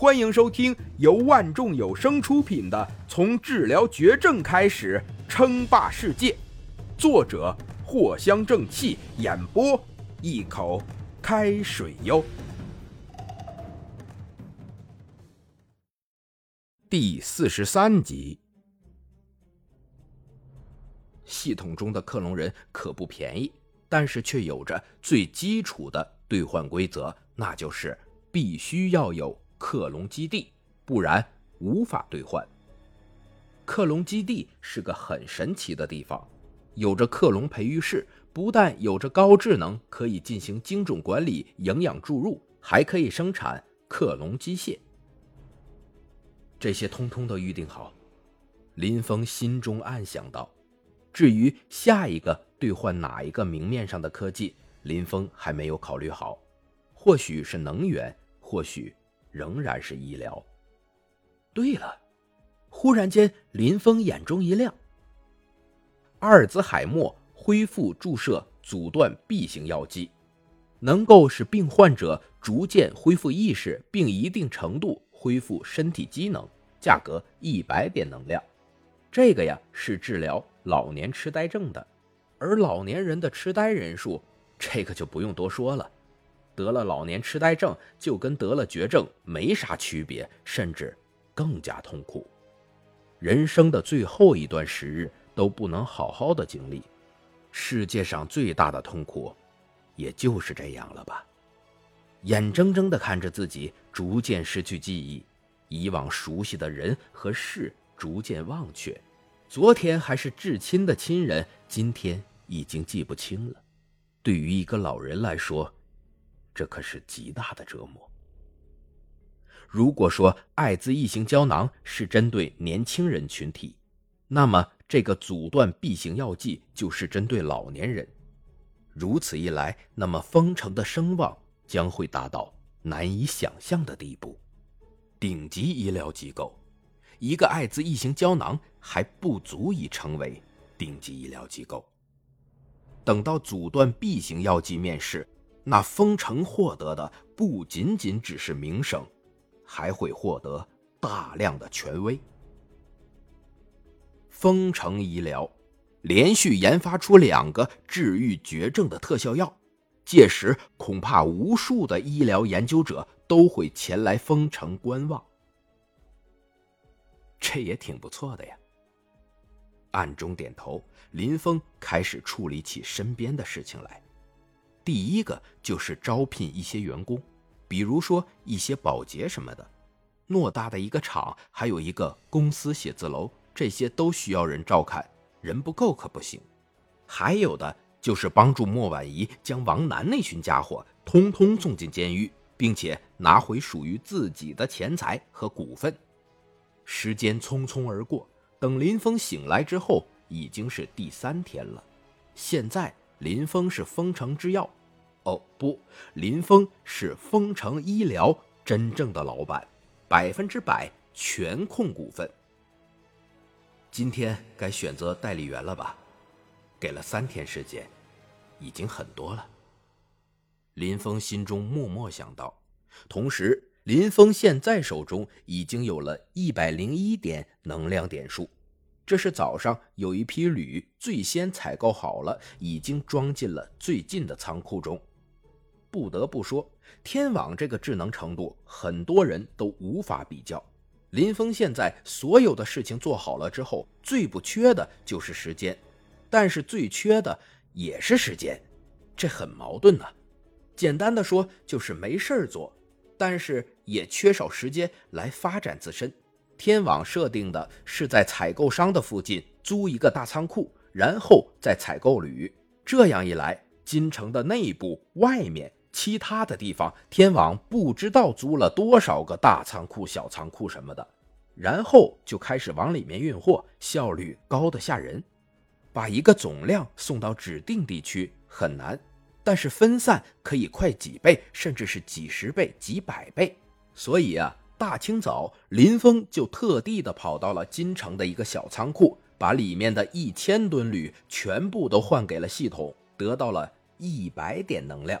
欢迎收听由万众有声出品的《从治疗绝症开始称霸世界》，作者藿香正气，演播一口开水哟。第四十三集，系统中的克隆人可不便宜，但是却有着最基础的兑换规则，那就是必须要有。克隆基地，不然无法兑换。克隆基地是个很神奇的地方，有着克隆培育室，不但有着高智能，可以进行精准管理、营养注入，还可以生产克隆机械。这些通通都预定好，林峰心中暗想到。至于下一个兑换哪一个明面上的科技，林峰还没有考虑好，或许是能源，或许。仍然是医疗。对了，忽然间，林峰眼中一亮。阿尔兹海默恢复注射阻断 B 型药剂，能够使病患者逐渐恢复意识，并一定程度恢复身体机能。价格一百点能量。这个呀，是治疗老年痴呆症的。而老年人的痴呆人数，这个就不用多说了。得了老年痴呆症，就跟得了绝症没啥区别，甚至更加痛苦。人生的最后一段时日都不能好好的经历，世界上最大的痛苦，也就是这样了吧？眼睁睁地看着自己逐渐失去记忆，以往熟悉的人和事逐渐忘却，昨天还是至亲的亲人，今天已经记不清了。对于一个老人来说，这可是极大的折磨。如果说艾滋异型胶囊是针对年轻人群体，那么这个阻断 B 型药剂就是针对老年人。如此一来，那么丰城的声望将会达到难以想象的地步。顶级医疗机构，一个艾滋异型胶囊还不足以成为顶级医疗机构。等到阻断 B 型药剂面世。那封城获得的不仅仅只是名声，还会获得大量的权威。封城医疗连续研发出两个治愈绝症的特效药，届时恐怕无数的医疗研究者都会前来封城观望。这也挺不错的呀。暗中点头，林峰开始处理起身边的事情来。第一个就是招聘一些员工，比如说一些保洁什么的。偌大的一个厂，还有一个公司写字楼，这些都需要人照看，人不够可不行。还有的就是帮助莫婉仪将王楠那群家伙通通送进监狱，并且拿回属于自己的钱财和股份。时间匆匆而过，等林峰醒来之后，已经是第三天了。现在林峰是丰城制药。哦不，林峰是丰城医疗真正的老板，百分之百全控股份。今天该选择代理员了吧？给了三天时间，已经很多了。林峰心中默默想到。同时，林峰现在手中已经有了一百零一点能量点数，这是早上有一批铝最先采购好了，已经装进了最近的仓库中。不得不说，天网这个智能程度，很多人都无法比较。林峰现在所有的事情做好了之后，最不缺的就是时间，但是最缺的也是时间，这很矛盾呢。简单的说，就是没事儿做，但是也缺少时间来发展自身。天网设定的是在采购商的附近租一个大仓库，然后再采购铝。这样一来，金城的内部、外面。其他的地方，天网不知道租了多少个大仓库、小仓库什么的，然后就开始往里面运货，效率高的吓人。把一个总量送到指定地区很难，但是分散可以快几倍，甚至是几十倍、几百倍。所以啊，大清早林峰就特地的跑到了金城的一个小仓库，把里面的一千吨铝全部都换给了系统，得到了一百点能量。